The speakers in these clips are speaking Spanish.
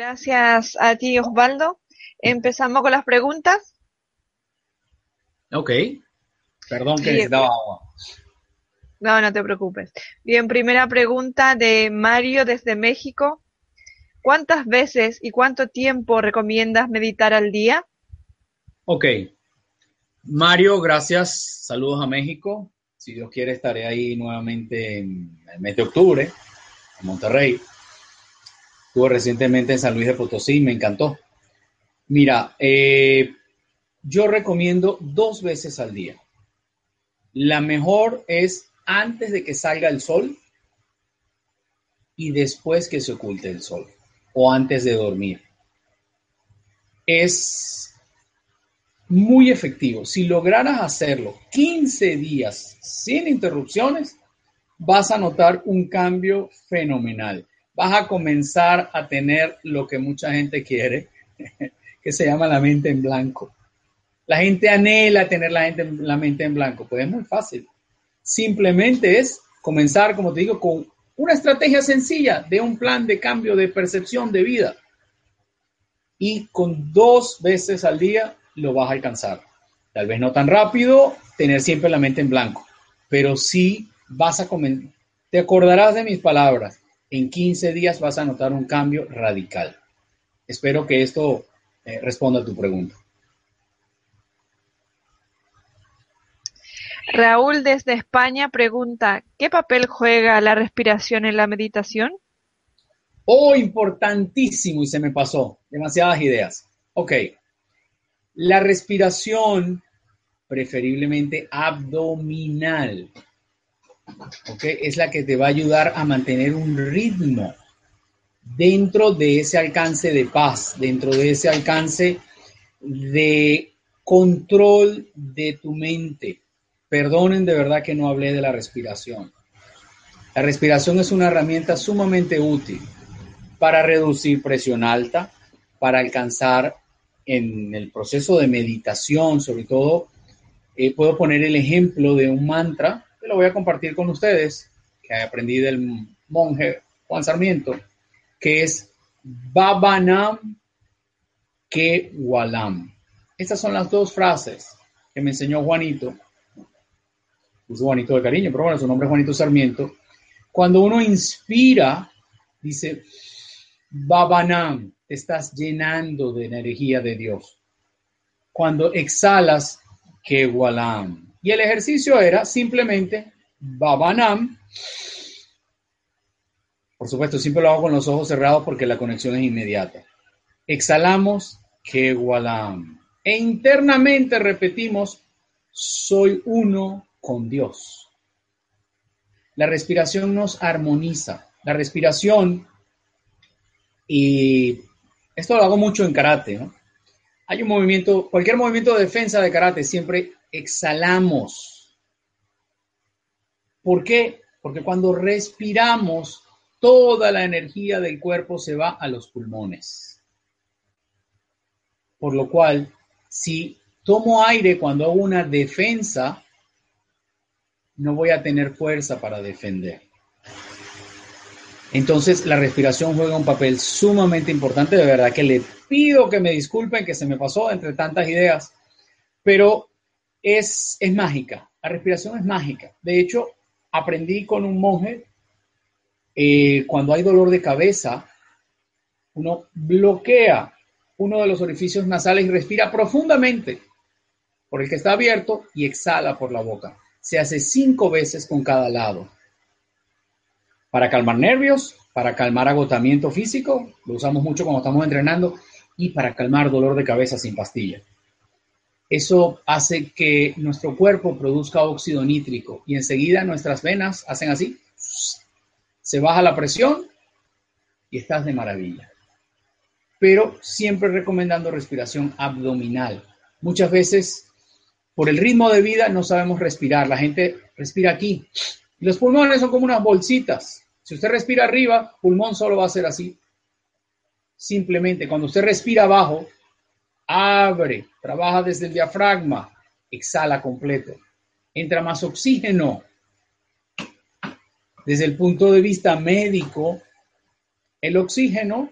Gracias a ti, Osvaldo. Empezamos con las preguntas. Ok. Perdón que necesitaba agua. No, no te preocupes. Bien, primera pregunta de Mario desde México. ¿Cuántas veces y cuánto tiempo recomiendas meditar al día? Ok. Mario, gracias. Saludos a México. Si Dios quiere, estaré ahí nuevamente en el mes de octubre, en Monterrey. Estuve recientemente en San Luis de Potosí me encantó. Mira, eh, yo recomiendo dos veces al día. La mejor es antes de que salga el sol y después que se oculte el sol o antes de dormir. Es muy efectivo. Si lograras hacerlo 15 días sin interrupciones, vas a notar un cambio fenomenal vas a comenzar a tener lo que mucha gente quiere, que se llama la mente en blanco. La gente anhela tener la, la mente en blanco, pues es muy fácil. Simplemente es comenzar, como te digo, con una estrategia sencilla de un plan de cambio de percepción de vida. Y con dos veces al día lo vas a alcanzar. Tal vez no tan rápido, tener siempre la mente en blanco, pero sí vas a comenzar. Te acordarás de mis palabras en 15 días vas a notar un cambio radical. Espero que esto eh, responda a tu pregunta. Raúl desde España pregunta, ¿qué papel juega la respiración en la meditación? Oh, importantísimo y se me pasó. Demasiadas ideas. Ok. La respiración, preferiblemente abdominal, es la que te va a ayudar a mantener un ritmo dentro de ese alcance de paz, dentro de ese alcance de control de tu mente. Perdonen de verdad que no hablé de la respiración. La respiración es una herramienta sumamente útil para reducir presión alta, para alcanzar en el proceso de meditación, sobre todo, eh, puedo poner el ejemplo de un mantra lo voy a compartir con ustedes, que aprendí del monje Juan Sarmiento, que es Babanam que Walam. Estas son las dos frases que me enseñó Juanito. Puso Juanito de cariño, pero bueno, su nombre es Juanito Sarmiento. Cuando uno inspira, dice, Babanam, te estás llenando de energía de Dios. Cuando exhalas, que Walam, y el ejercicio era simplemente Babanam. Por supuesto, siempre lo hago con los ojos cerrados porque la conexión es inmediata. Exhalamos Kewalam. E internamente repetimos, soy uno con Dios. La respiración nos armoniza. La respiración, y esto lo hago mucho en karate, ¿no? Hay un movimiento, cualquier movimiento de defensa de karate siempre exhalamos. ¿Por qué? Porque cuando respiramos, toda la energía del cuerpo se va a los pulmones. Por lo cual, si tomo aire cuando hago una defensa, no voy a tener fuerza para defender. Entonces, la respiración juega un papel sumamente importante. De verdad que le pido que me disculpen que se me pasó entre tantas ideas, pero es, es mágica. La respiración es mágica. De hecho, aprendí con un monje, eh, cuando hay dolor de cabeza, uno bloquea uno de los orificios nasales y respira profundamente por el que está abierto y exhala por la boca. Se hace cinco veces con cada lado. Para calmar nervios, para calmar agotamiento físico, lo usamos mucho cuando estamos entrenando, y para calmar dolor de cabeza sin pastilla. Eso hace que nuestro cuerpo produzca óxido nítrico y enseguida nuestras venas hacen así, se baja la presión y estás de maravilla. Pero siempre recomendando respiración abdominal. Muchas veces, por el ritmo de vida, no sabemos respirar. La gente respira aquí. Los pulmones son como unas bolsitas. Si usted respira arriba, pulmón solo va a ser así. Simplemente, cuando usted respira abajo, abre, trabaja desde el diafragma, exhala completo. Entra más oxígeno. Desde el punto de vista médico, el oxígeno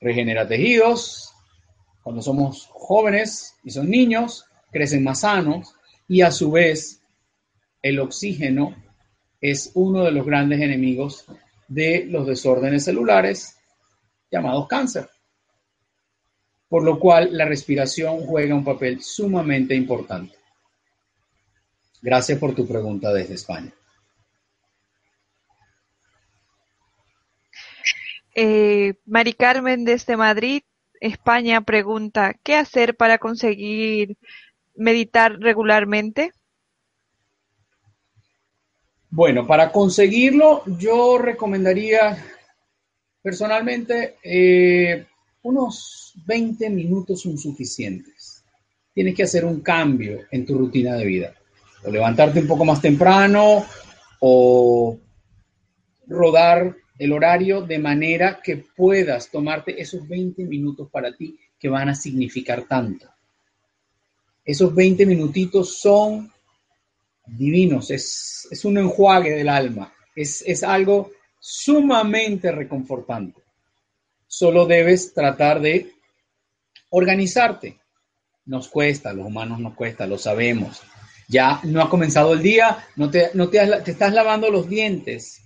regenera tejidos. Cuando somos jóvenes y son niños, crecen más sanos y a su vez el oxígeno es uno de los grandes enemigos de los desórdenes celulares llamados cáncer por lo cual la respiración juega un papel sumamente importante. Gracias por tu pregunta desde España. Eh, Mari Carmen desde Madrid, España, pregunta, ¿qué hacer para conseguir meditar regularmente? Bueno, para conseguirlo, yo recomendaría personalmente eh, unos 20 minutos son suficientes. Tienes que hacer un cambio en tu rutina de vida. O levantarte un poco más temprano o rodar el horario de manera que puedas tomarte esos 20 minutos para ti que van a significar tanto. Esos 20 minutitos son divinos, es, es un enjuague del alma, es, es algo sumamente reconfortante. Solo debes tratar de organizarte. Nos cuesta, los humanos nos cuesta, lo sabemos. Ya no ha comenzado el día, no te, no te, te estás lavando los dientes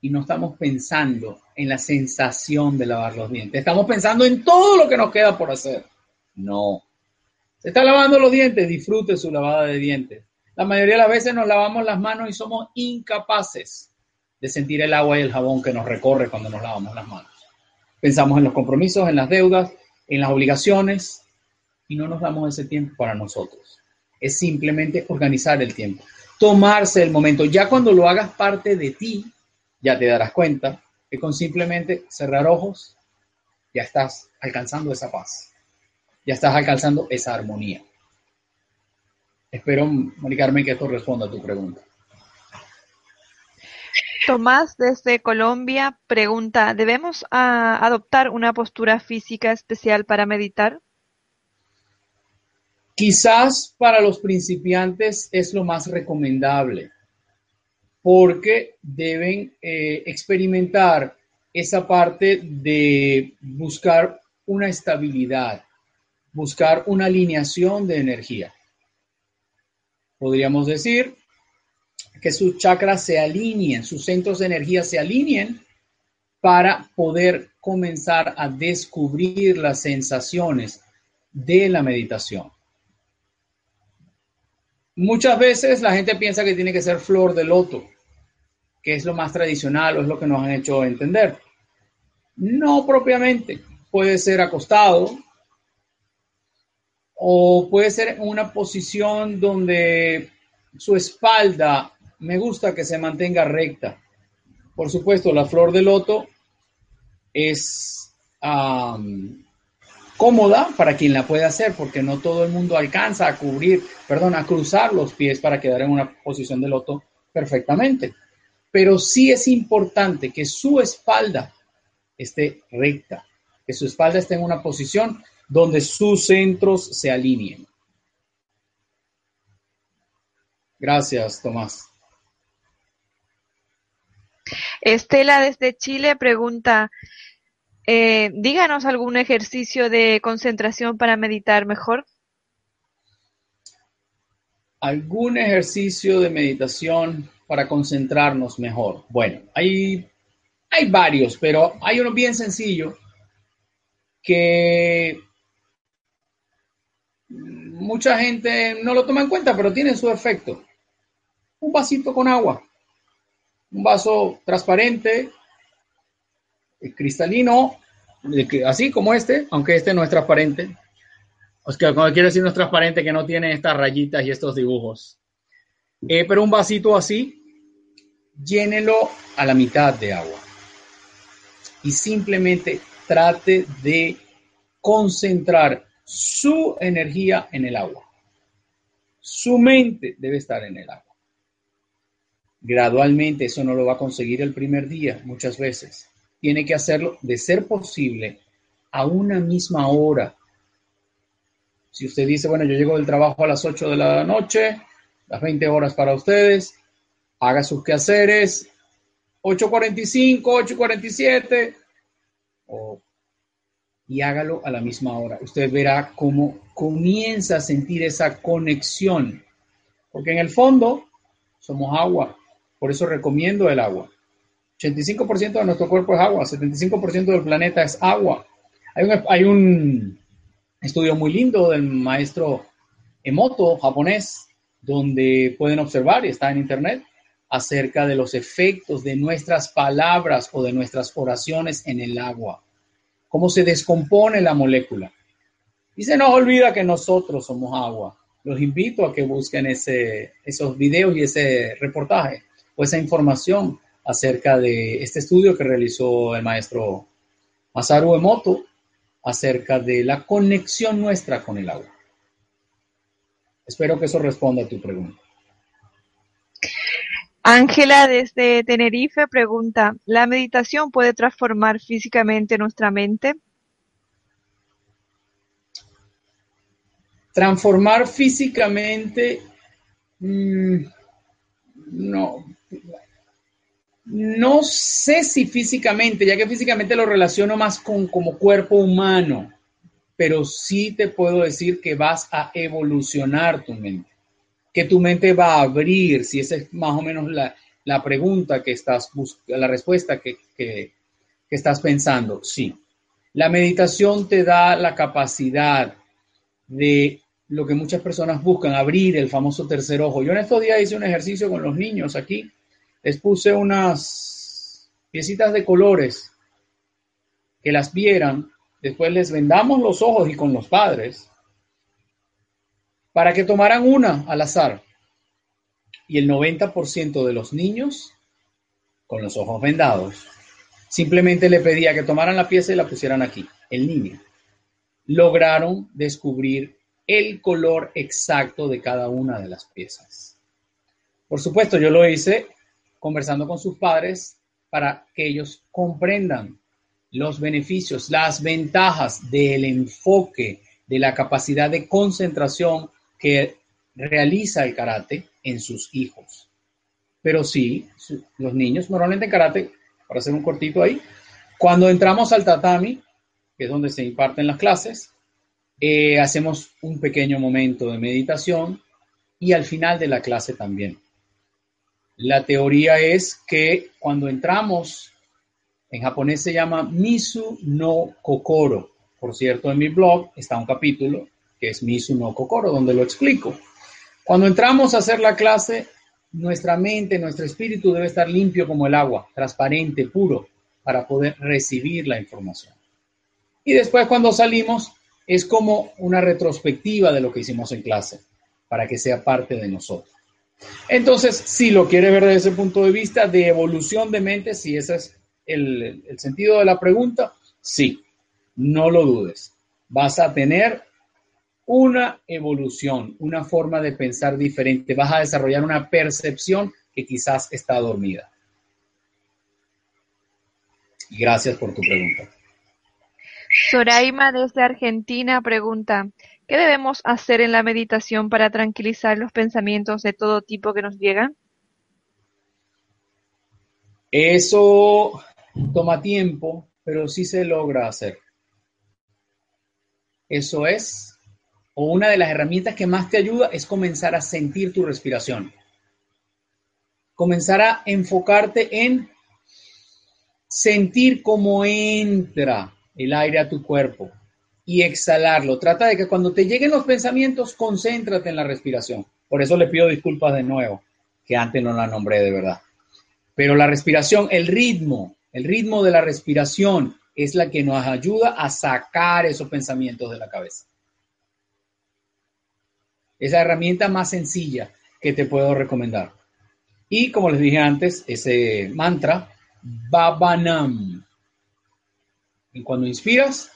y no estamos pensando en la sensación de lavar los dientes. Estamos pensando en todo lo que nos queda por hacer. No. Se está lavando los dientes, disfrute su lavada de dientes. La mayoría de las veces nos lavamos las manos y somos incapaces de sentir el agua y el jabón que nos recorre cuando nos lavamos las manos. Pensamos en los compromisos, en las deudas, en las obligaciones y no nos damos ese tiempo para nosotros. Es simplemente organizar el tiempo, tomarse el momento. Ya cuando lo hagas parte de ti, ya te darás cuenta que con simplemente cerrar ojos, ya estás alcanzando esa paz, ya estás alcanzando esa armonía. Espero, Mari que esto responda a tu pregunta. Tomás desde Colombia pregunta, ¿debemos ah, adoptar una postura física especial para meditar? Quizás para los principiantes es lo más recomendable, porque deben eh, experimentar esa parte de buscar una estabilidad, buscar una alineación de energía. Podríamos decir que sus chakras se alineen, sus centros de energía se alineen para poder comenzar a descubrir las sensaciones de la meditación. Muchas veces la gente piensa que tiene que ser flor de loto, que es lo más tradicional o es lo que nos han hecho entender. No propiamente, puede ser acostado o puede ser una posición donde su espalda me gusta que se mantenga recta. Por supuesto, la flor de loto es cómoda para quien la puede hacer, porque no todo el mundo alcanza a cubrir, perdón, a cruzar los pies para quedar en una posición de loto perfectamente. Pero sí es importante que su espalda esté recta, que su espalda esté en una posición donde sus centros se alineen. Gracias, Tomás. Estela desde Chile pregunta, eh, díganos algún ejercicio de concentración para meditar mejor. ¿Algún ejercicio de meditación para concentrarnos mejor? Bueno, hay, hay varios, pero hay uno bien sencillo que mucha gente no lo toma en cuenta, pero tiene su efecto. Un vasito con agua, un vaso transparente, eh, cristalino, así como este, aunque este no es transparente. O sea, cuando quiero decir no es transparente, que no tiene estas rayitas y estos dibujos. Eh, pero un vasito así, llénelo a la mitad de agua. Y simplemente trate de concentrar su energía en el agua. Su mente debe estar en el agua. Gradualmente eso no lo va a conseguir el primer día, muchas veces. Tiene que hacerlo, de ser posible, a una misma hora. Si usted dice, bueno, yo llego del trabajo a las 8 de la noche, las 20 horas para ustedes, haga sus quehaceres, 8.45, 8.47, o y hágalo a la misma hora. Usted verá cómo comienza a sentir esa conexión, porque en el fondo somos agua, por eso recomiendo el agua. 85% de nuestro cuerpo es agua, 75% del planeta es agua. Hay un, estudio muy lindo del maestro Emoto japonés, donde pueden observar, y está en internet, acerca de los efectos de nuestras palabras o de nuestras oraciones en el agua cómo se descompone la molécula. Y se nos olvida que nosotros somos agua. Los invito a que busquen ese, esos videos y ese reportaje o esa información acerca de este estudio que realizó el maestro Masaru Emoto acerca de la conexión nuestra con el agua. Espero que eso responda a tu pregunta. Ángela desde Tenerife pregunta, ¿la meditación puede transformar físicamente nuestra mente? Transformar físicamente, mm, no, no sé si físicamente, ya que físicamente lo relaciono más con como cuerpo humano, pero sí te puedo decir que vas a evolucionar tu mente que tu mente va a abrir, si esa es más o menos la, pregunta que estás buscando, la respuesta que, que estás pensando. Sí, la meditación te da la capacidad de lo que muchas personas buscan, abrir el famoso tercer ojo. Yo en estos días hice un ejercicio con los niños aquí, les puse unas piecitas de colores que las vieran, después les vendamos los ojos y con los padres para que tomaran una al azar. Y el 90% de los niños, con los ojos vendados, simplemente le pedía que tomaran la pieza y la pusieran aquí, el niño. Lograron descubrir el color exacto de cada una de las piezas. Por supuesto, yo lo hice conversando con sus padres para que ellos comprendan los beneficios, las ventajas del enfoque, de la capacidad de concentración que realiza el karate en sus hijos. Pero sí, los niños normalmente en karate, para hacer un cortito ahí, cuando entramos al tatami, que es donde se imparten las clases, eh, hacemos un pequeño momento de meditación y al final de la clase también. La teoría es que cuando entramos, en japonés se llama Misu no Kokoro. Por cierto, en mi blog está un capítulo que es Misu no Kokoro, donde lo explico. Cuando entramos a hacer la clase, nuestra mente, nuestro espíritu debe estar limpio como el agua, transparente, puro, para poder recibir la información. Y después cuando salimos, es como una retrospectiva de lo que hicimos en clase, para que sea parte de nosotros. Entonces, si lo quiere ver desde ese punto de vista de evolución de mente, si ese es el, el sentido de la pregunta, sí, no lo dudes. Vas a tener una evolución, una forma de pensar diferente. Vas a desarrollar una percepción que quizás está dormida. Gracias por tu pregunta. Soraima desde Argentina pregunta, ¿qué debemos hacer en la meditación para tranquilizar los pensamientos de todo tipo que nos llegan? Eso toma tiempo, pero sí se logra hacer. Eso es, o una de las herramientas que más te ayuda es comenzar a sentir tu respiración. Comenzar a enfocarte en sentir cómo entra el aire a tu cuerpo y exhalarlo. Trata de que cuando te lleguen los pensamientos, concéntrate en la respiración. Por eso le pido disculpas de nuevo, que antes no la nombré de verdad. Pero la respiración, el ritmo, el ritmo de la respiración es la que nos ayuda a sacar esos pensamientos de la cabeza. Esa herramienta más sencilla que te puedo recomendar. Y como les dije antes, ese mantra, Babanam. Y cuando inspiras,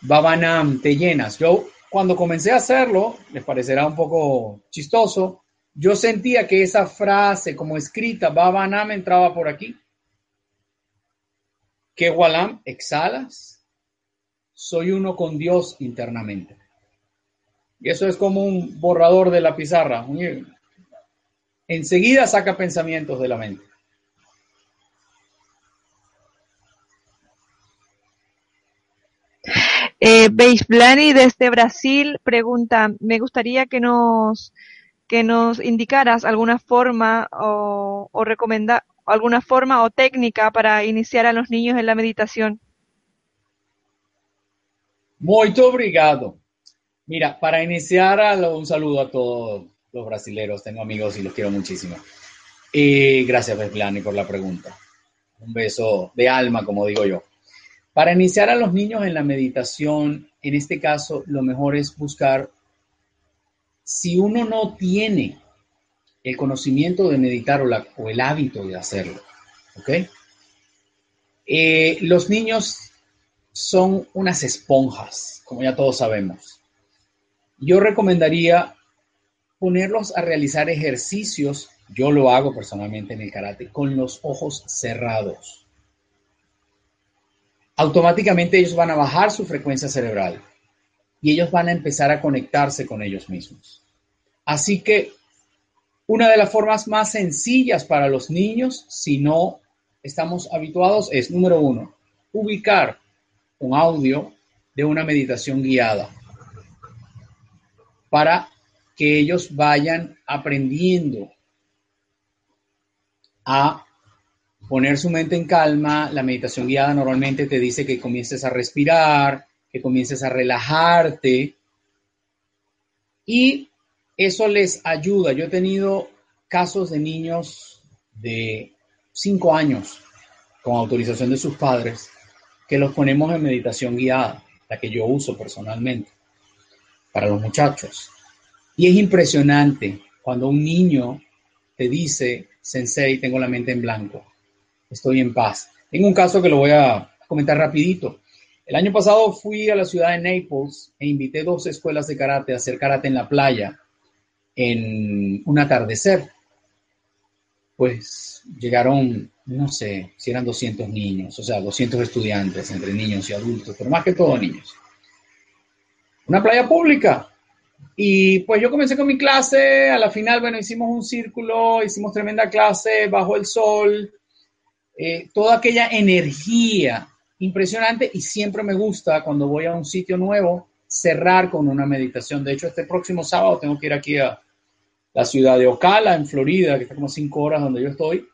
Babanam, te llenas. Yo cuando comencé a hacerlo, les parecerá un poco chistoso, yo sentía que esa frase como escrita, Babanam, entraba por aquí. Que Walam, exhalas, soy uno con Dios internamente. Y eso es como un borrador de la pizarra. Enseguida saca pensamientos de la mente. Eh, Blani desde Brasil pregunta, me gustaría que nos que nos indicaras alguna forma o, o recomendar alguna forma o técnica para iniciar a los niños en la meditación. Muy obrigado. Mira, para iniciar, un saludo a todos los brasileros. Tengo amigos y los quiero muchísimo. Y gracias, Blani, por la pregunta. Un beso de alma, como digo yo. Para iniciar a los niños en la meditación, en este caso, lo mejor es buscar si uno no tiene el conocimiento de meditar o, el hábito de hacerlo. Eh, los niños son unas esponjas, como ya todos sabemos. Yo recomendaría ponerlos a realizar ejercicios, yo lo hago personalmente en el karate, con los ojos cerrados. Automáticamente ellos van a bajar su frecuencia cerebral y ellos van a empezar a conectarse con ellos mismos. Así que una de las formas más sencillas para los niños, si no estamos habituados, es número uno, ubicar un audio de una meditación guiada para que ellos vayan aprendiendo a poner su mente en calma. La meditación guiada normalmente te dice que comiences a respirar, que comiences a relajarte y eso les ayuda. Yo he tenido casos de niños de 5 años con autorización de sus padres que los ponemos en meditación guiada, la que yo uso personalmente para los muchachos. Y es impresionante cuando un niño te dice, Sensei, tengo la mente en blanco, estoy en paz. Tengo un caso que lo voy a comentar rapidito. El año pasado fui a la ciudad de Naples e invité dos escuelas de karate a hacer karate en la playa en un atardecer. Pues llegaron, no sé, si eran 200 niños, o sea, 200 estudiantes entre niños y adultos, pero más que todo niños. Una playa pública. Y pues yo comencé con mi clase, a la final, bueno, hicimos un círculo, hicimos tremenda clase bajo el sol, eh, toda aquella energía impresionante y siempre me gusta cuando voy a un sitio nuevo cerrar con una meditación. De hecho, este próximo sábado tengo que ir aquí a la ciudad de Ocala, en Florida, que está como cinco horas donde yo estoy,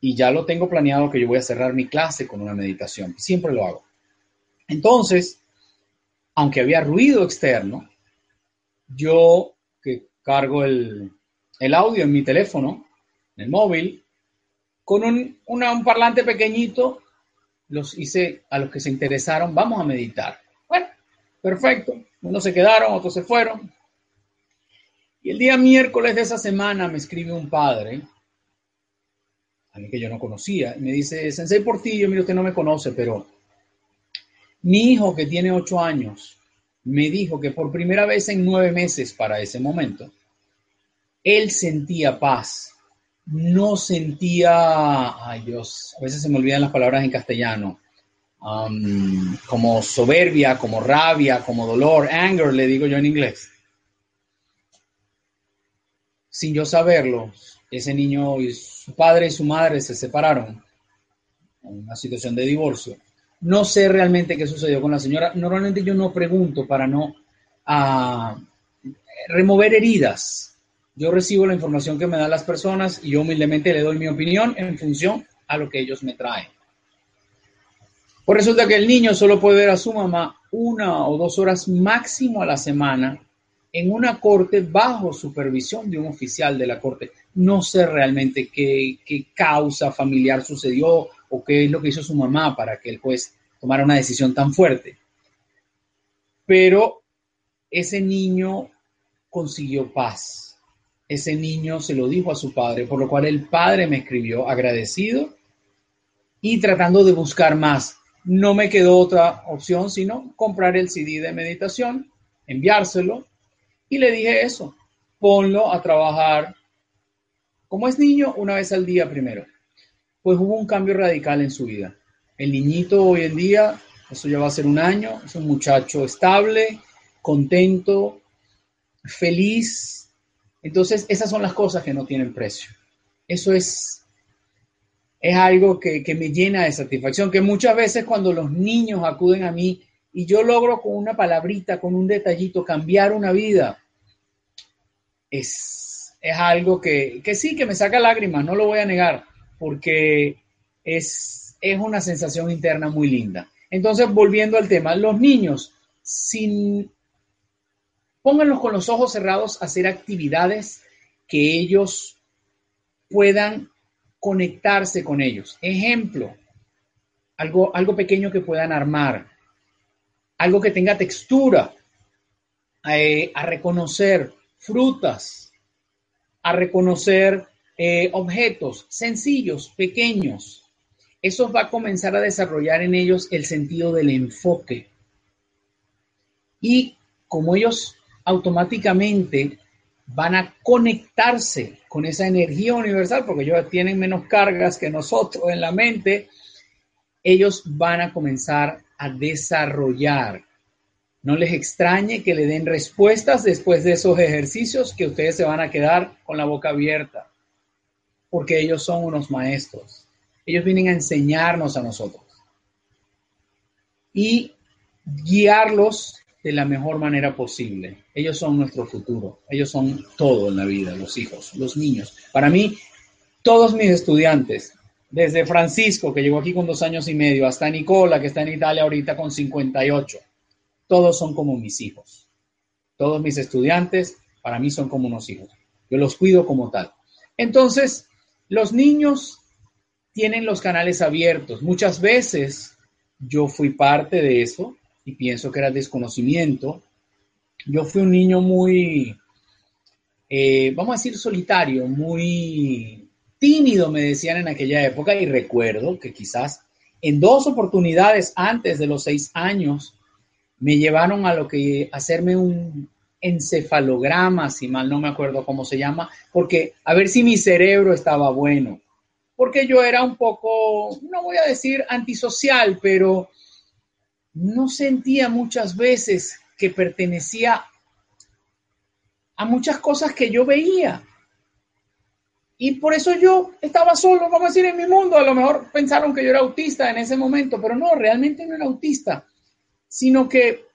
y ya lo tengo planeado que yo voy a cerrar mi clase con una meditación. Siempre lo hago. Entonces, aunque había ruido externo, yo que cargo el, audio en mi teléfono, en el móvil, con un, un parlante pequeñito, los hice a los que se interesaron, vamos a meditar. Perfecto. Unos se quedaron, otros se fueron. Y el día miércoles de esa semana me escribe un padre, a mí que yo no conocía, y me dice, Sensei Portillo, mire, usted no me conoce, pero mi hijo que tiene ocho años me dijo que por primera vez en nueve meses para ese momento, él sentía paz, no sentía, ay Dios, a veces se me olvidan las palabras en castellano, como soberbia, como rabia, como dolor, anger, le digo yo en inglés. Sin yo saberlo, ese niño y su padre y su madre se separaron una situación de divorcio. No sé realmente qué sucedió con la señora. Normalmente yo no pregunto para no ah, remover heridas. Yo recibo la información que me dan las personas y yo humildemente le doy mi opinión en función a lo que ellos me traen. Pues resulta que el niño solo puede ver a su mamá una o dos horas máximo a la semana en una corte bajo supervisión de un oficial de la corte. No sé realmente qué, qué, causa familiar sucedió o qué es lo que hizo su mamá para que el juez tomara una decisión tan fuerte. Pero ese niño consiguió paz. Ese niño se lo dijo a su padre, por lo cual el padre me escribió agradecido y tratando de buscar más. No me quedó otra opción sino comprar el CD de meditación, enviárselo y le dije eso, ponlo a trabajar como es niño una vez al día primero. Pues hubo un cambio radical en su vida. El niñito hoy en día, eso ya va a ser un año, es un muchacho estable, contento, feliz. Entonces, esas son las cosas que no tienen precio. Eso es, es algo que, que me llena de satisfacción, que muchas veces cuando los niños acuden a mí y yo logro con una palabrita, con un detallito, cambiar una vida, es, es algo que, que, sí, que me saca lágrimas, no lo voy a negar, porque es, es una sensación interna muy linda. Entonces, volviendo al tema, los niños, sin, pónganlos con los ojos cerrados a hacer actividades que ellos puedan conectarse con ellos. Ejemplo, algo, algo pequeño que puedan armar, algo que tenga textura, eh, a reconocer frutas, a reconocer eh, objetos sencillos, pequeños. Eso va a comenzar a desarrollar en ellos el sentido del enfoque. Y como ellos automáticamente van a conectarse con esa energía universal, porque ellos tienen menos cargas que nosotros en la mente, ellos van a comenzar a desarrollar. No les extrañe que le den respuestas después de esos ejercicios que ustedes se van a quedar con la boca abierta, porque ellos son unos maestros. Ellos vienen a enseñarnos a nosotros y guiarlos de la mejor manera posible. Ellos son nuestro futuro, ellos son todo en la vida, los hijos, los niños. Para mí, todos mis estudiantes, desde Francisco, que llegó aquí con dos años y medio, hasta Nicola, que está en Italia ahorita con 58, todos son como mis hijos. Todos mis estudiantes, para mí, son como unos hijos. Yo los cuido como tal. Entonces, los niños tienen los canales abiertos. Muchas veces yo fui parte de eso y pienso que era desconocimiento. Yo fui un niño muy, eh, vamos a decir, solitario, muy tímido, me decían en aquella época, y recuerdo que quizás en dos oportunidades antes de los seis años me llevaron a lo que hacerme un encefalograma, si mal no me acuerdo cómo se llama, porque a ver si mi cerebro estaba bueno, porque yo era un poco, no voy a decir antisocial, pero no sentía muchas veces que pertenecía a muchas cosas que yo veía. Y por eso yo estaba solo, vamos a decir, en mi mundo. A lo mejor pensaron que yo era autista en ese momento, pero no, realmente no era autista, sino que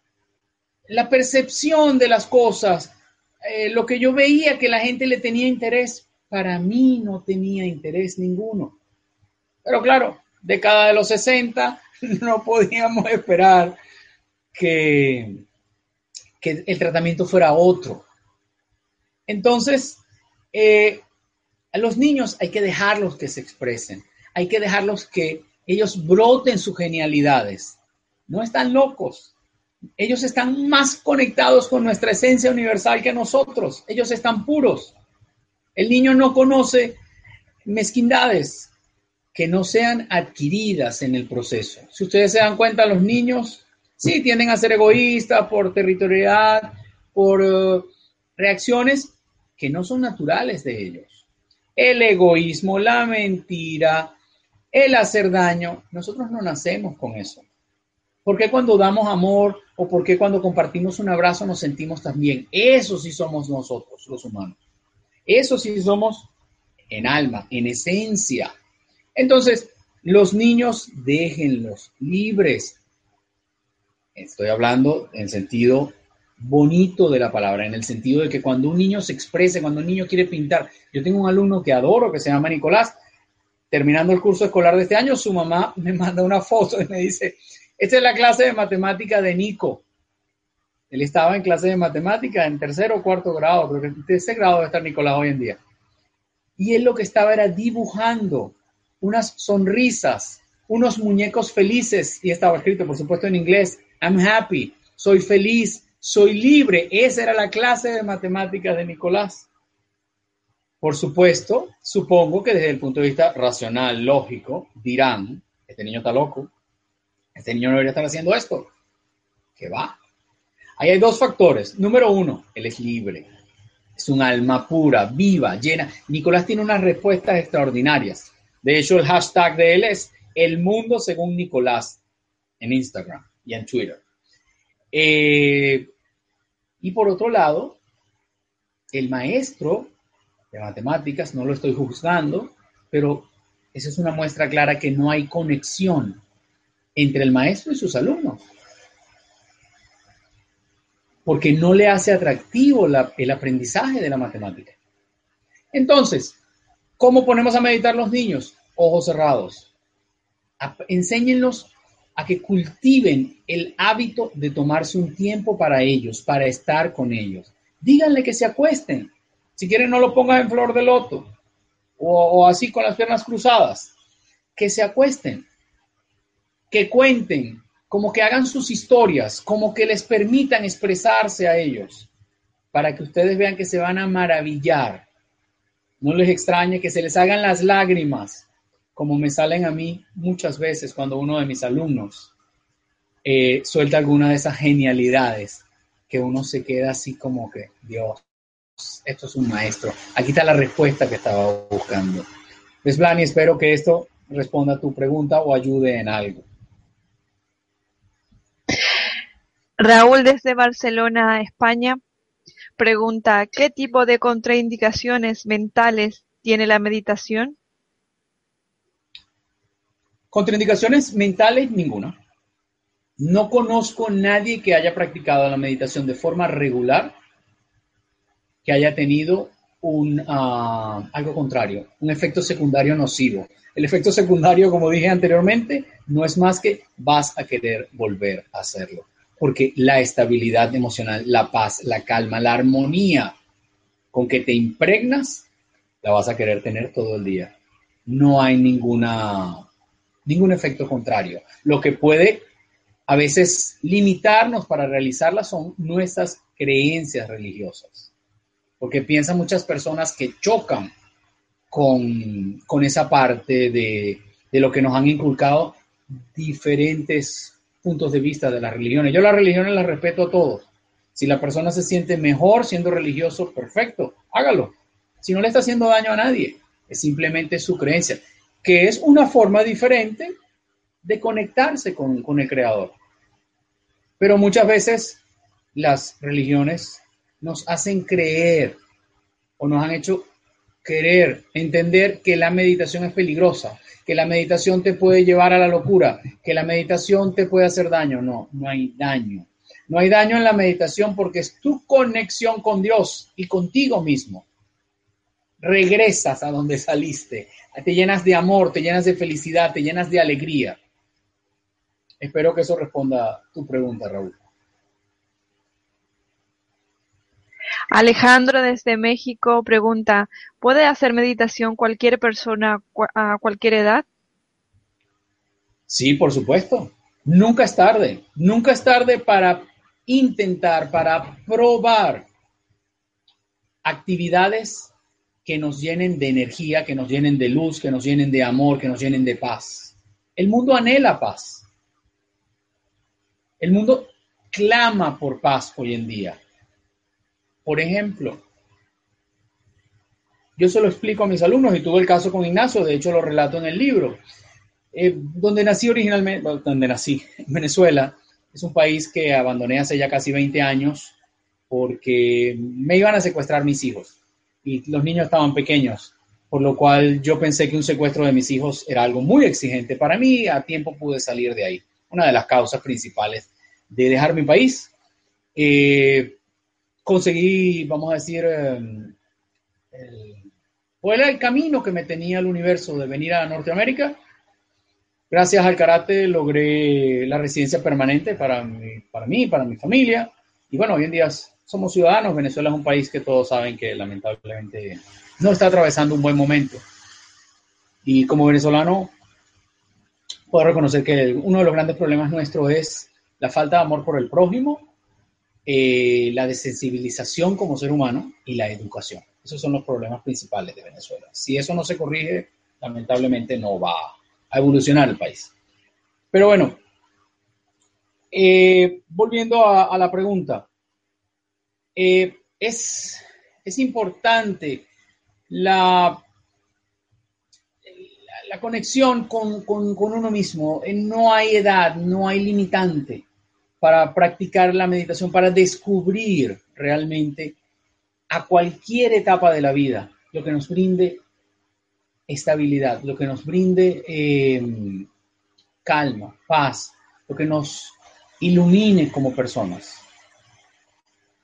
la percepción de las cosas, eh, lo que yo veía que la gente le tenía interés, para mí no tenía interés ninguno. Pero claro, década de los 60, no podíamos esperar que, que el tratamiento fuera otro. Entonces, eh, a los niños hay que dejarlos que se expresen, hay que dejarlos que ellos broten sus genialidades. No están locos. Ellos están más conectados con nuestra esencia universal que nosotros. Ellos están puros. El niño no conoce mezquindades, que no sean adquiridas en el proceso. Si ustedes se dan cuenta, los niños sí tienden a ser egoístas por territorialidad, por uh, reacciones que no son naturales de ellos. El egoísmo, la mentira, el hacer daño, nosotros no nacemos con eso. ¿Por qué cuando damos amor o por qué cuando compartimos un abrazo nos sentimos también? Eso sí somos nosotros, los humanos. Eso sí somos en alma, en esencia. Entonces, Los niños déjenlos libres. Estoy hablando en sentido bonito de la palabra, en el sentido de que cuando un niño se exprese, cuando un niño quiere pintar, yo tengo un alumno que adoro, que se llama Nicolás, terminando el curso escolar de este año, su mamá me manda una foto y me dice, esta es la clase de matemática de Nico. Él estaba en clase de matemática en tercero o cuarto grado, creo que en tercer grado debe estar Nicolás hoy en día. Y él lo que estaba era dibujando unas sonrisas, unos muñecos felices, y estaba escrito, por supuesto, en inglés, I'm happy, soy feliz, soy libre. Esa era la clase de matemáticas de Nicolás. Por supuesto, supongo que desde el punto de vista racional, lógico, dirán, este niño está loco, este niño no debería estar haciendo esto. ¿Qué va? Ahí hay dos factores. Número uno, él es libre. Es un alma pura, viva, llena. Nicolás tiene unas respuestas extraordinarias. De hecho, el hashtag de él es El Mundo según Nicolás en Instagram y en Twitter. Eh, y por otro lado, el maestro de matemáticas, no lo estoy juzgando, pero esa es una muestra clara que no hay conexión entre el maestro y sus alumnos. Porque no le hace atractivo el aprendizaje de la matemática. Entonces, ¿cómo ponemos a meditar los niños? Ojos cerrados. enséñenlos a que cultiven el hábito de tomarse un tiempo para ellos, para estar con ellos. Díganle que se acuesten. Si quieren, no lo pongan en flor de loto o así con las piernas cruzadas. Que se acuesten que cuenten, como que hagan sus historias, como que les permitan expresarse a ellos, para que ustedes vean que se van a maravillar. No les extrañe que se les hagan las lágrimas, como me salen a mí muchas veces cuando uno de mis alumnos eh, suelta alguna de esas genialidades, que uno se queda así como que, Dios, esto es un maestro. Aquí está la respuesta que estaba buscando. Pues, Blani, espero que esto responda a tu pregunta o ayude en algo. Raúl desde Barcelona, España, pregunta, ¿qué tipo de contraindicaciones mentales tiene la meditación? Contraindicaciones mentales, ninguna. No conozco nadie que haya practicado la meditación de forma regular que haya tenido un, ah, algo contrario, un efecto secundario nocivo. El efecto secundario, como dije anteriormente, no es más que vas a querer volver a hacerlo porque la estabilidad emocional, la paz, la calma, la armonía con que te impregnas, la vas a querer tener todo el día. No hay ninguna, ningún efecto contrario. Lo que puede a veces limitarnos para realizarla son nuestras creencias religiosas. Porque piensan muchas personas que chocan con, con esa parte de, de lo que nos han inculcado diferentes puntos de vista de las religiones. Yo las religiones las respeto a todos. Si la persona se siente mejor siendo religioso, perfecto, hágalo. Si no le está haciendo daño a nadie, es simplemente su creencia, que es una forma diferente de conectarse con, con el Creador. Pero muchas veces las religiones nos hacen creer o nos han hecho querer entender que la meditación es peligrosa, que la meditación te puede llevar a la locura, que la meditación te puede hacer daño. No, no hay daño. No hay daño en la meditación porque es tu conexión con Dios y contigo mismo. Regresas a donde saliste, te llenas de amor, te llenas de felicidad, te llenas de alegría. Espero que eso responda a tu pregunta, Raúl. Alejandro desde México pregunta, ¿puede hacer meditación cualquier persona a cualquier edad? Sí, por supuesto. Nunca es tarde. Nunca es tarde para intentar, para probar actividades que nos llenen de energía, que nos llenen de luz, que nos llenen de amor, que nos llenen de paz. El mundo anhela paz. El mundo clama por paz hoy en día. Por ejemplo, yo se lo explico a mis alumnos y tuve el caso con Ignacio, de hecho lo relato en el libro. Eh, donde nací originalmente, donde nací, en Venezuela, es un país que abandoné hace ya casi 20 años porque me iban a secuestrar mis hijos y los niños estaban pequeños. por lo cual yo pensé que un secuestro de mis hijos era algo muy exigente para mí, a tiempo pude salir de ahí. Una de las causas principales de dejar mi país. Eh, conseguí, vamos a decir, em, el, ¿cuál era el camino que me tenía el universo de venir a Norteamérica? Gracias al karate logré la residencia permanente para, mi, para mí, para mi familia. Y bueno, hoy en día somos ciudadanos. Venezuela es un país que todos saben que lamentablemente no está atravesando un buen momento. Y como venezolano, puedo reconocer que uno de los grandes problemas nuestros es la falta de amor por el prójimo, eh, la desensibilización como ser humano y la educación. Esos son los problemas principales de Venezuela. Si eso no se corrige, lamentablemente no va a evolucionar el país. Pero bueno, eh, volviendo a, la pregunta, eh, es, es importante la, la conexión con, uno mismo. No hay edad, no hay limitante para practicar la meditación, para descubrir realmente a cualquier etapa de la vida lo que nos brinde estabilidad, lo que nos brinde em, calma, paz, lo que nos ilumine como personas.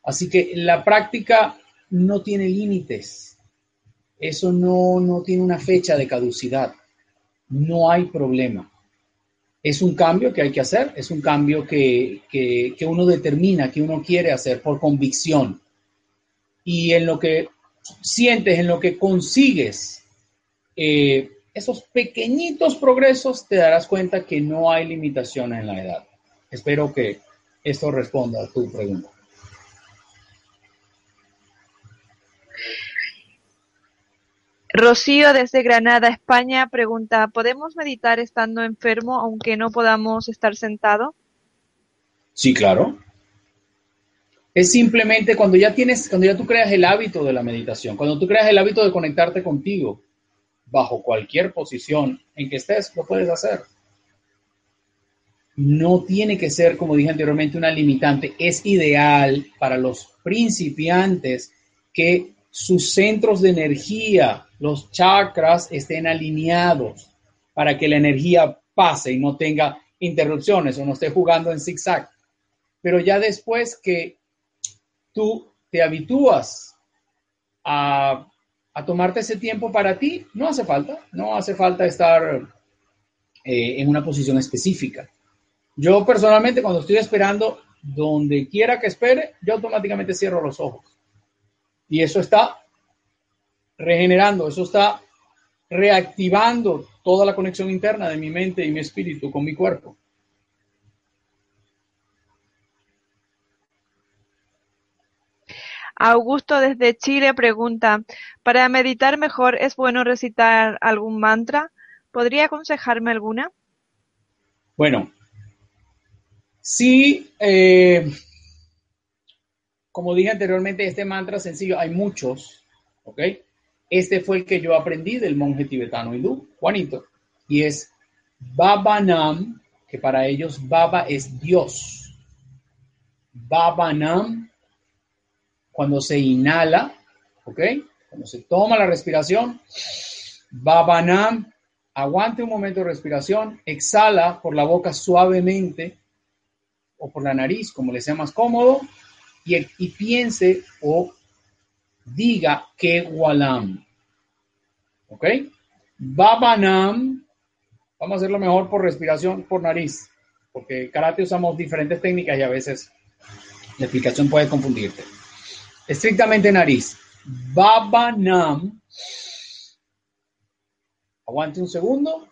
Así que la práctica no tiene límites eso no, tiene una fecha de caducidad. No hay problema. Es un cambio que hay que hacer, es un cambio que, uno determina, que uno quiere hacer por convicción. Y en lo que sientes, en lo que consigues eh, esos pequeñitos progresos, te darás cuenta que no hay limitaciones en la edad. Espero que esto responda a tu pregunta. Rocío desde Granada, España, pregunta, ¿podemos meditar estando enfermo aunque no podamos estar sentado? Sí, claro. Es simplemente cuando ya tienes, cuando ya tú creas el hábito de la meditación, cuando tú creas el hábito de conectarte contigo, bajo cualquier posición en que estés, lo puedes hacer. No tiene que ser, como dije anteriormente, una limitante. Es ideal para los principiantes que sus centros de energía los chakras estén alineados para que la energía pase y no tenga interrupciones o no esté jugando en zigzag. Pero ya después que tú te habitúas a, tomarte ese tiempo para ti, no hace falta, no hace falta estar eh, en una posición específica. Yo personalmente cuando estoy esperando, donde quiera que espere, yo automáticamente cierro los ojos. Y eso está regenerando, eso está reactivando toda la conexión interna de mi mente y mi espíritu con mi cuerpo. Augusto desde Chile pregunta, para meditar mejor es bueno recitar algún mantra. ¿Podría aconsejarme alguna? Bueno, sí, eh, como dije anteriormente, este mantra sencillo, hay muchos, ¿ok? Este fue el que yo aprendí del monje tibetano hindú, Juanito, y es Babanam, que para ellos Baba es Dios. Babanam, cuando se inhala, ¿ok? Cuando se toma la respiración, Babanam, aguante un momento de respiración, exhala por la boca suavemente o por la nariz, como le sea más cómodo, y, piense o diga que walam. ¿Ok? Babanam. Vamos a hacerlo mejor por respiración por nariz. Porque karate usamos diferentes técnicas y a veces la explicación puede confundirte. Estrictamente nariz. Babanam. Aguante un segundo.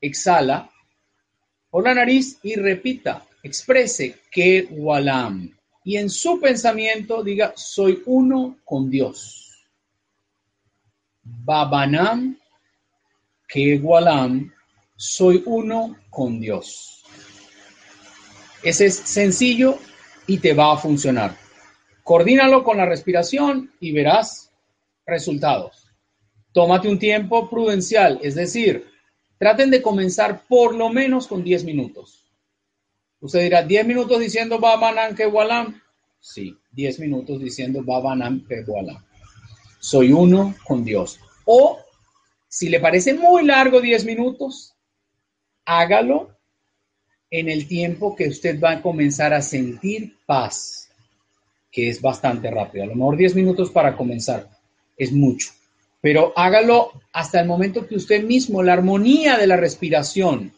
Exhala por la nariz y repita. Exprese que walam y en su pensamiento diga, soy uno con Dios. Babanam, Kewalam, soy uno con Dios. Ese es sencillo y te va a funcionar. Coordínalo con la respiración y verás resultados. Tómate un tiempo prudencial, es decir, traten de comenzar por lo menos con 10 minutos. Usted dirá, 10 minutos diciendo Babanam Kewalam. Sí, 10 minutos diciendo Babanam Kewalam. Soy uno con Dios. O Si le parece muy largo 10 minutos, hágalo en el tiempo que usted va a comenzar a sentir paz, que es bastante rápido. A lo mejor 10 minutos para comenzar es mucho, pero hágalo hasta el momento que usted mismo, la armonía de la respiración,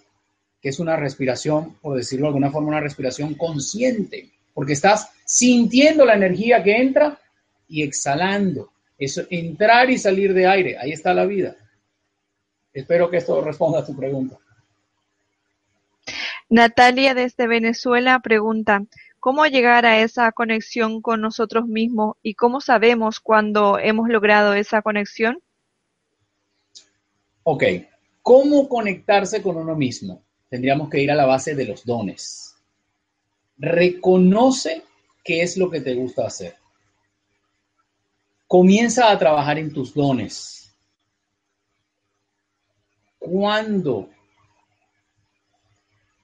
que es una respiración, por decirlo de alguna forma, una respiración consciente, porque estás sintiendo la energía que entra y exhalando. Eso, entrar y salir de aire, ahí está la vida. Espero que esto responda a tu pregunta. Natalia desde Venezuela pregunta, ¿cómo llegar a esa conexión con nosotros mismos y cómo sabemos cuando hemos logrado esa conexión? Ok, ¿cómo conectarse con uno mismo? Tendríamos que ir a la base de los dones. Reconoce qué es lo que te gusta hacer. Comienza a trabajar en tus dones. Cuando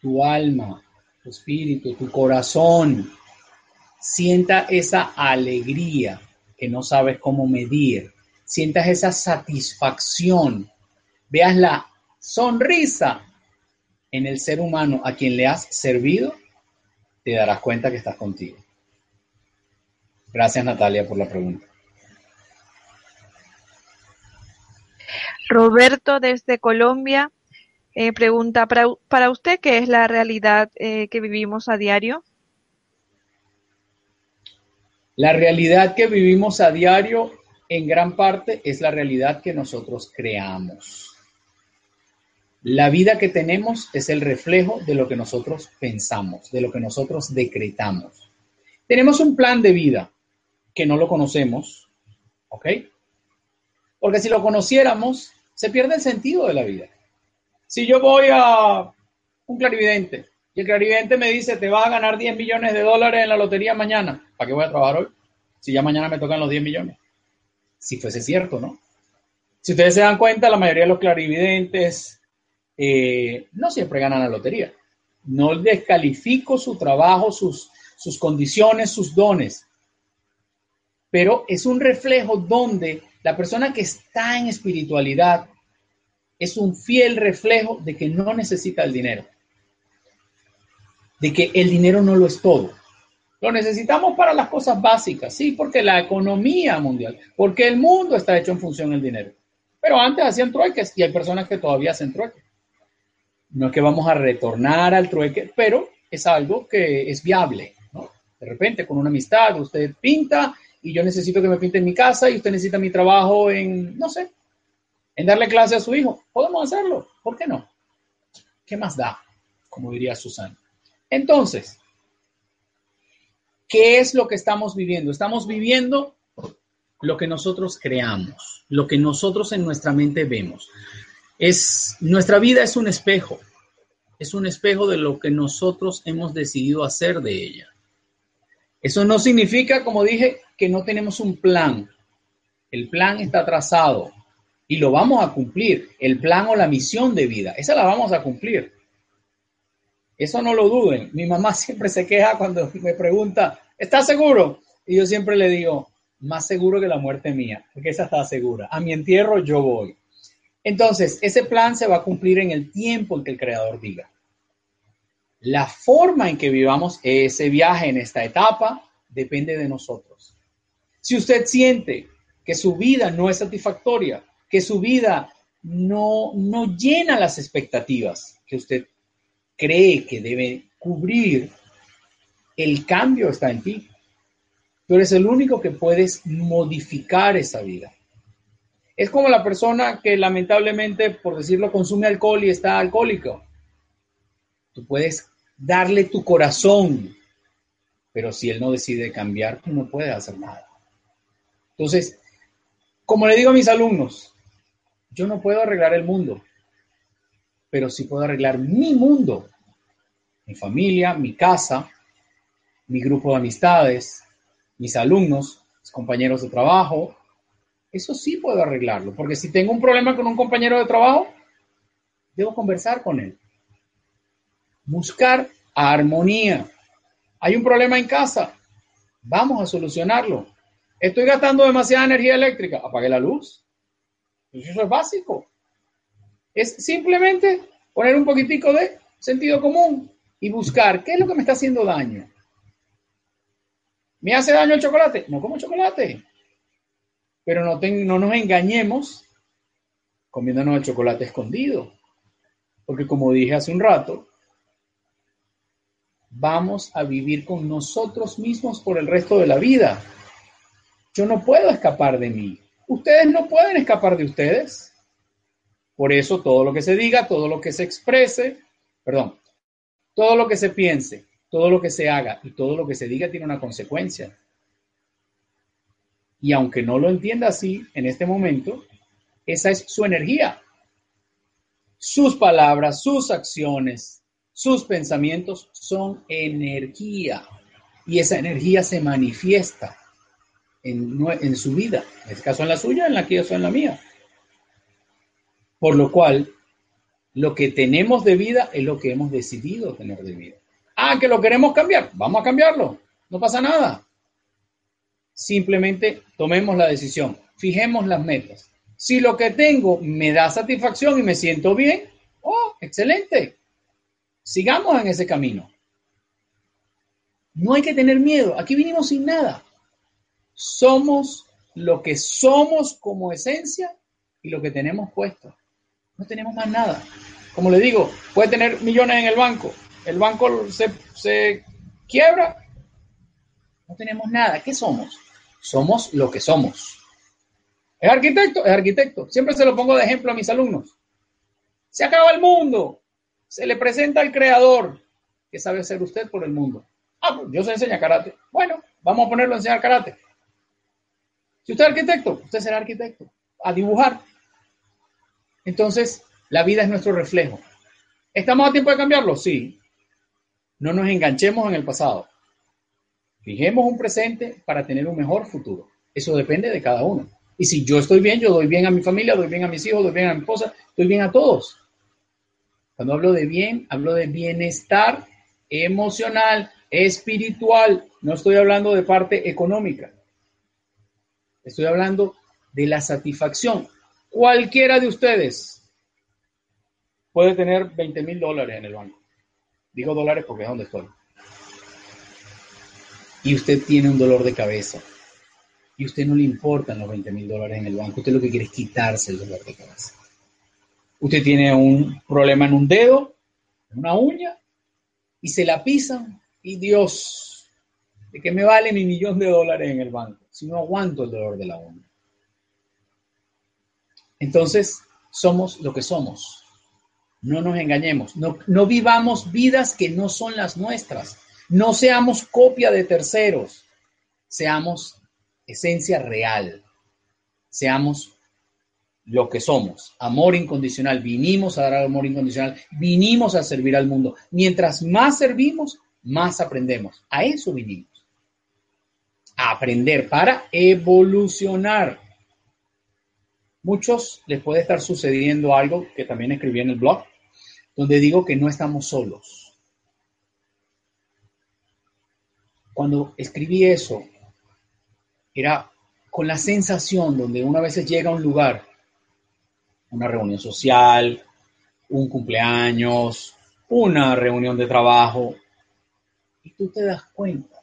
tu alma, tu espíritu, tu corazón sienta esa alegría que no sabes cómo medir, sientas esa satisfacción, veas la sonrisa en el ser humano a quien le has servido, te darás cuenta que estás contigo. Gracias Natalia por la pregunta. Roberto desde Colombia eh, pregunta, para, usted, ¿qué es la realidad eh, que vivimos a diario? La realidad que vivimos a diario en gran parte es la realidad que nosotros creamos. La vida que tenemos es el reflejo de lo que nosotros pensamos, de lo que nosotros decretamos. Tenemos un plan de vida que no lo conocemos, ¿ok? Porque si lo conociéramos, se pierde el sentido de la vida. Si yo voy a un clarividente y el clarividente me dice, te vas a ganar 10 millones de dólares en la lotería mañana, ¿para qué voy a trabajar hoy? Si ya mañana me tocan los 10 millones. Si fuese cierto, ¿no? Si ustedes se dan cuenta, la mayoría de los clarividentes eh, no siempre ganan la lotería. No descalifico su trabajo, sus, sus condiciones, sus dones. Pero es un reflejo donde la persona que está en espiritualidad es un fiel reflejo de que no necesita el dinero. De que el dinero no lo es todo. Lo necesitamos para las cosas básicas, sí, porque la economía mundial, porque el mundo está hecho en función del dinero. Pero antes hacían trueques y hay personas que todavía hacen trueques. No es que vamos a retornar al trueque, pero es algo que es viable. De repente, con una amistad, usted pinta y yo necesito que me pinte en mi casa y usted necesita mi trabajo en, no sé, en darle clase a su hijo. Podemos hacerlo, ¿por qué no? ¿Qué más da? Como diría Susana. Entonces, ¿qué es lo que estamos viviendo? Estamos viviendo lo que nosotros creamos, lo que nosotros en nuestra mente vemos. Es, nuestra vida es un espejo, es un espejo de lo que nosotros hemos decidido hacer de ella. Eso no significa, como dije, que no tenemos un plan. El plan está trazado, y lo vamos a cumplir. El plan o la misión de vida, esa la vamos a cumplir. Eso no lo duden. Mi mamá siempre se queja cuando me pregunta, ¿estás seguro? Y yo siempre le digo, más seguro que la muerte mía, porque esa está segura. A mi entierro yo voy. Entonces, ese plan se va a cumplir en el tiempo en que el creador diga. La forma en que vivamos ese viaje en esta etapa depende de nosotros. Si usted siente que su vida no es satisfactoria, que su vida no, no llena las expectativas que usted cree que debe cubrir, el cambio está en ti. Tú eres el único que puedes modificar esa vida. Es como la persona que lamentablemente, por decirlo, consume alcohol y está alcohólico. Tú puedes darle tu corazón, pero si él no decide cambiar, tú no puedes hacer nada. Entonces, como le digo a mis alumnos, yo no puedo arreglar el mundo, pero sí puedo arreglar mi mundo, mi familia, mi casa, mi grupo de amistades, mis alumnos, mis compañeros de trabajo. Eso sí puedo arreglarlo, porque si tengo un problema con un compañero de trabajo, debo conversar con él. Buscar armonía. Hay un problema en casa, vamos a solucionarlo. Estoy gastando demasiada energía eléctrica, apague la luz. Eso es básico. Es simplemente poner un poquitico de sentido común y buscar qué es lo que me está haciendo daño. ¿Me hace daño el chocolate? No como chocolate. Pero no, no nos engañemos comiéndonos el chocolate escondido. Porque como dije hace un rato, vamos a vivir con nosotros mismos por el resto de la vida. Yo no puedo escapar de mí. Ustedes no pueden escapar de ustedes. Por eso todo lo que se diga, todo lo que se exprese, perdón, todo lo que se piense, todo lo que se haga y todo lo que se diga tiene una consecuencia. Y aunque no lo entienda así en este momento, esa es su energía. Sus palabras, sus acciones, sus pensamientos son energía. Y esa energía se manifiesta en, su vida. En este caso en la suya, en la que yo soy en la mía. Por lo cual, lo que tenemos de vida es lo que hemos decidido tener de vida. Ah, que lo queremos cambiar. Vamos a cambiarlo. No pasa nada. Simplemente tomemos la decisión. Fijemos las metas. Si lo que tengo me da satisfacción y me siento bien, oh, excelente. Sigamos en ese camino. No hay que tener miedo. Aquí vinimos sin nada. Somos lo que somos como esencia y lo que tenemos puesto. No tenemos más nada. Como le digo, puede tener millones en el banco. El banco se, quiebra. No tenemos nada. ¿Qué somos? Somos lo que somos. ¿Es arquitecto? Es arquitecto. Siempre se lo pongo de ejemplo a mis alumnos. Se acaba el mundo. Se le presenta al creador. ¿Qué sabe hacer usted por el mundo? Ah, pues yo se enseña karate. Bueno, vamos a ponerlo a enseñar karate. Si usted es arquitecto, usted será arquitecto. A dibujar. Entonces, la vida es nuestro reflejo. ¿Estamos a tiempo de cambiarlo? Sí. No nos enganchemos en el pasado. Fijemos un presente para tener un mejor futuro. Eso depende de cada uno. Y si yo estoy bien, yo doy bien a mi familia, doy bien a mis hijos, doy bien a mi esposa, doy bien a todos. Cuando hablo de bien, hablo de bienestar emocional, espiritual. No estoy hablando de parte económica. Estoy hablando de la satisfacción. Cualquiera de ustedes puede tener 20 mil dólares en el banco. Digo dólares porque es donde estoy. Y usted tiene un dolor de cabeza. Y usted no le importan los 20 mil dólares en el banco. Usted lo que quiere es quitarse el dolor de cabeza. Usted tiene un problema en un dedo, en una uña, y se la pisan. Y Dios, ¿de qué me vale mi millón de dólares en el banco si no aguanto el dolor de la uña? Entonces, somos lo que somos. No nos engañemos. No, no vivamos vidas que no son las nuestras. No seamos copia de terceros. Seamos esencia real. Seamos lo que somos. Amor incondicional. Vinimos a dar amor incondicional. Vinimos a servir al mundo. Mientras más servimos, más aprendemos. A eso vinimos. A aprender para evolucionar muchos les puede estar sucediendo algo que también escribí en el blog, donde digo que no estamos solos. Cuando escribí eso, era con la sensación donde una vez llega a un lugar, una reunión social, un cumpleaños, una reunión de trabajo, y tú te das cuenta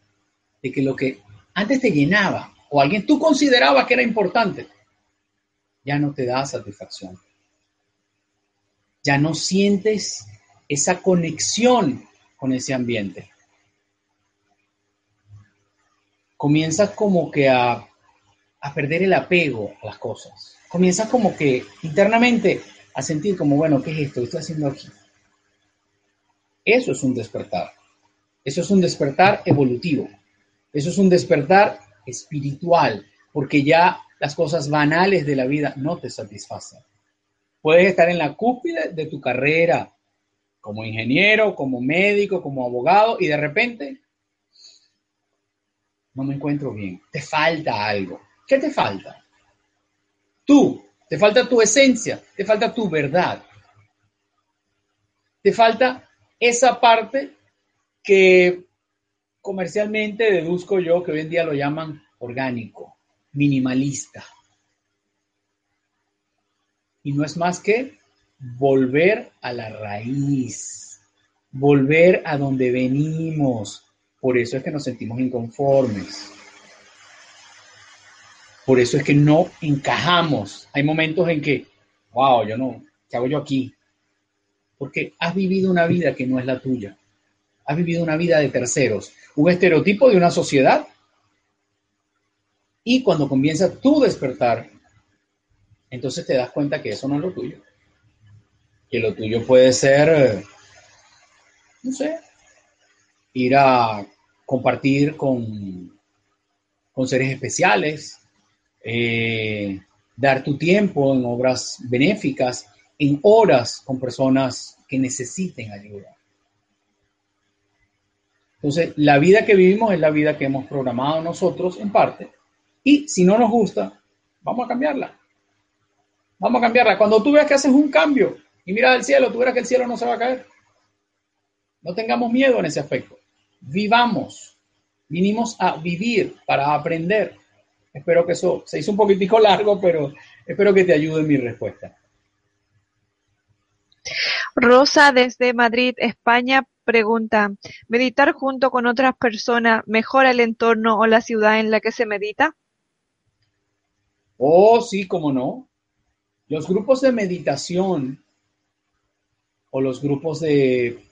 de que lo que antes te llenaba o alguien tú considerabas que era importante, ya no te da satisfacción. Ya no sientes esa conexión con ese ambiente. Comienzas como que a, a perder el apego a las cosas. Comienzas como que internamente a sentir como, bueno, ¿qué es esto? ¿Qué estoy haciendo aquí? Eso es un despertar. Eso es un despertar evolutivo. Eso es un despertar espiritual, porque ya las cosas banales de la vida no te satisfacen. Puedes estar en la cúspide de tu carrera, como ingeniero, como médico, como abogado, y de repente no me encuentro bien. Te falta algo. ¿Qué te falta? Tú, te falta tu esencia, te falta tu verdad. Te falta esa parte que comercialmente deduzco yo que hoy en día lo llaman orgánico minimalista. Y no es más que volver a la raíz, volver a donde venimos. Por eso es que nos sentimos inconformes. Por eso es que no encajamos. Hay momentos en que, wow, yo no, ¿qué hago yo aquí? Porque has vivido una vida que no es la tuya. Has vivido una vida de terceros, un estereotipo de una sociedad. Y cuando comienza tu despertar, entonces te das cuenta que eso no es lo tuyo. Que lo tuyo puede ser, no sé, ir a compartir con, con seres especiales, eh, dar tu tiempo en obras benéficas, en horas con personas que necesiten ayuda. Entonces, la vida que vivimos es la vida que hemos programado nosotros en parte. Y si no nos gusta, vamos a cambiarla. Vamos a cambiarla. Cuando tú veas que haces un cambio y miras al cielo, tú verás que el cielo no se va a caer. No tengamos miedo en ese aspecto. Vivamos. Vinimos a vivir para aprender. Espero que eso se hizo un poquitico largo, pero espero que te ayude en mi respuesta. Rosa desde Madrid, España, pregunta, ¿meditar junto con otras personas mejora el entorno o la ciudad en la que se medita? Oh, sí, cómo no. Los grupos de meditación o los grupos de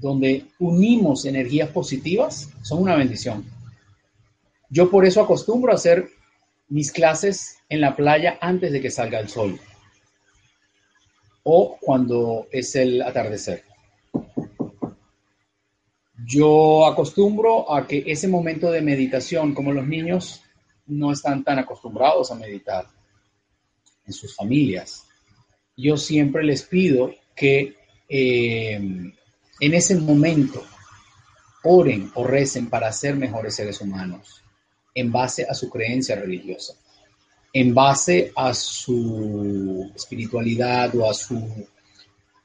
donde unimos energías positivas son una bendición. Yo por eso acostumbro a hacer mis clases en la playa antes de que salga el sol o cuando es el atardecer. Yo acostumbro a que ese momento de meditación, como los niños no están tan acostumbrados a meditar en sus familias, yo siempre les pido que eh, en ese momento oren o recen para ser mejores seres humanos en base a su creencia religiosa, en base a su espiritualidad o a su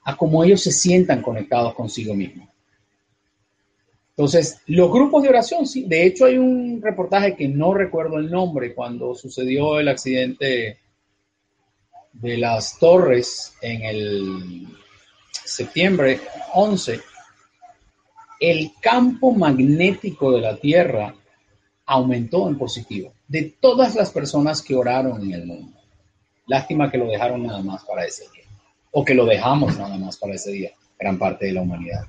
a cómo ellos se sientan conectados consigo mismos. Entonces, los grupos de oración, sí, de hecho hay un reportaje que no recuerdo el nombre cuando sucedió el accidente de las torres en el septiembre 11, el campo magnético de la Tierra aumentó en positivo de todas las personas que oraron en el mundo. Lástima que lo dejaron nada más para ese día, o que lo dejamos nada más para ese día, gran parte de la humanidad.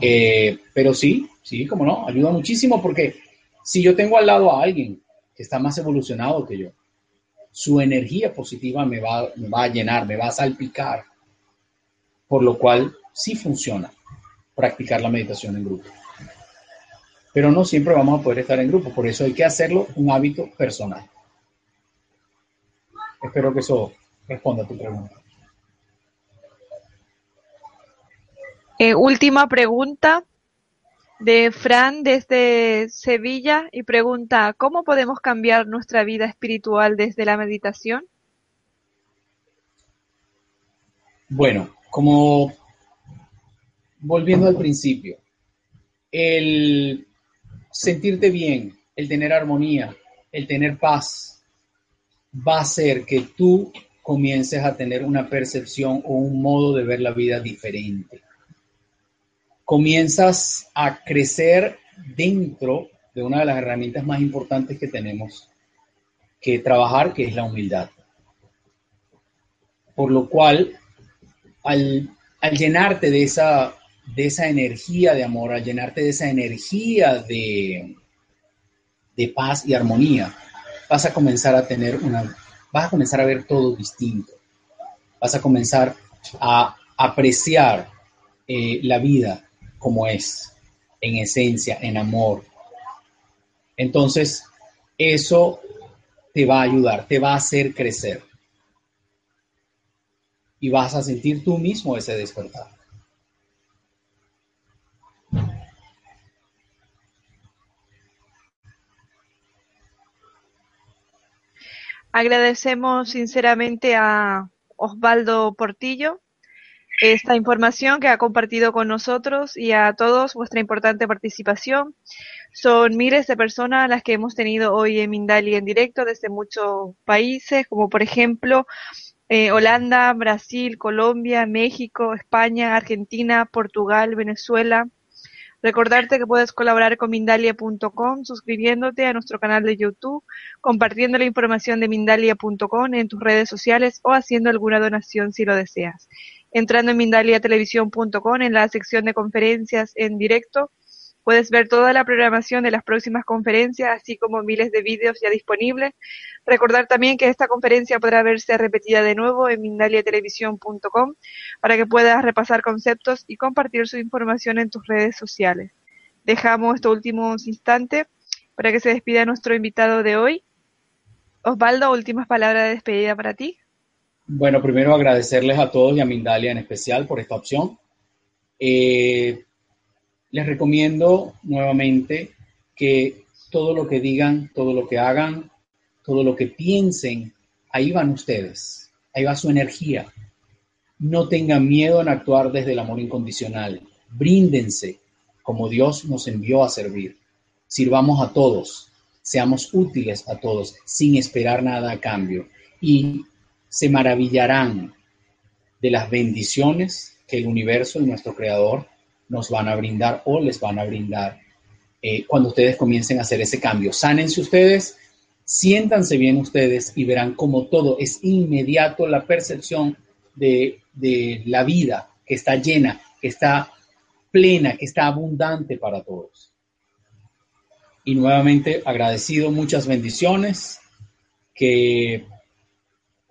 Eh, pero sí, sí, como no, ayuda muchísimo porque si yo tengo al lado a alguien que está más evolucionado que yo, su energía positiva me va, me va a llenar, me va a salpicar, por lo cual sí funciona practicar la meditación en grupo pero no siempre vamos a poder estar en grupo, por eso hay que hacerlo un hábito personal. Espero que eso responda a tu pregunta. Eh, última pregunta de Fran desde Sevilla y pregunta, ¿cómo podemos cambiar nuestra vida espiritual desde la meditación? Bueno, como volviendo al principio, el sentirte bien, el tener armonía, el tener paz, va a hacer que tú comiences a tener una percepción o un modo de ver la vida diferente. Comienzas a crecer dentro de una de las herramientas más importantes que tenemos que trabajar, que es la humildad. Por lo cual, al, llenarte de esa de esa energía de amor, al llenarte de esa energía de, de paz y armonía, vas a comenzar a tener una, vas a comenzar a ver todo distinto. Vas a comenzar a apreciar eh, la vida como es, en esencia, en amor. Entonces, eso te va a ayudar, te va a hacer crecer. Y vas a sentir tú mismo ese despertar. Agradecemos sinceramente a Osvaldo Portillo esta información que ha compartido con nosotros y a todos vuestra importante participación. Son miles de personas las que hemos tenido hoy en Mindali en directo desde muchos países, como por ejemplo eh, Holanda, Brasil, Colombia, México, España, Argentina, Portugal, Venezuela. Recordarte que puedes colaborar con Mindalia.com suscribiéndote a nuestro canal de YouTube, compartiendo la información de Mindalia.com en tus redes sociales o haciendo alguna donación si lo deseas. Entrando en Mindaliatelevisión.com en la sección de conferencias en directo, Puedes ver toda la programación de las próximas conferencias, así como miles de vídeos ya disponibles. Recordar también que esta conferencia podrá verse repetida de nuevo en mindaliatelevisión.com para que puedas repasar conceptos y compartir su información en tus redes sociales. Dejamos estos últimos instantes para que se despida nuestro invitado de hoy. Osvaldo, últimas palabras de despedida para ti. Bueno, primero agradecerles a todos y a Mindalia en especial por esta opción. Eh, les recomiendo nuevamente que todo lo que digan, todo lo que hagan, todo lo que piensen, ahí van ustedes, ahí va su energía. No tengan miedo en actuar desde el amor incondicional. Bríndense como Dios nos envió a servir. Sirvamos a todos, seamos útiles a todos, sin esperar nada a cambio. Y se maravillarán de las bendiciones que el universo y nuestro Creador nos van a brindar o les van a brindar eh, cuando ustedes comiencen a hacer ese cambio. Sánense ustedes, siéntanse bien ustedes y verán como todo es inmediato la percepción de, de la vida que está llena, que está plena, que está abundante para todos. Y nuevamente agradecido, muchas bendiciones, que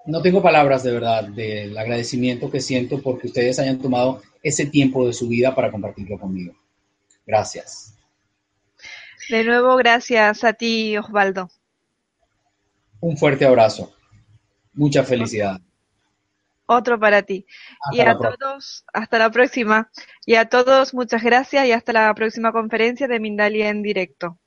no tengo palabras de verdad del agradecimiento que siento porque ustedes hayan tomado ese tiempo de su vida para compartirlo conmigo. Gracias. De nuevo, gracias a ti, Osvaldo. Un fuerte abrazo. Mucha felicidad. Otro para ti. y a todos, hasta la próxima. Y a todos, muchas gracias y hasta la próxima conferencia de Mindalia en directo.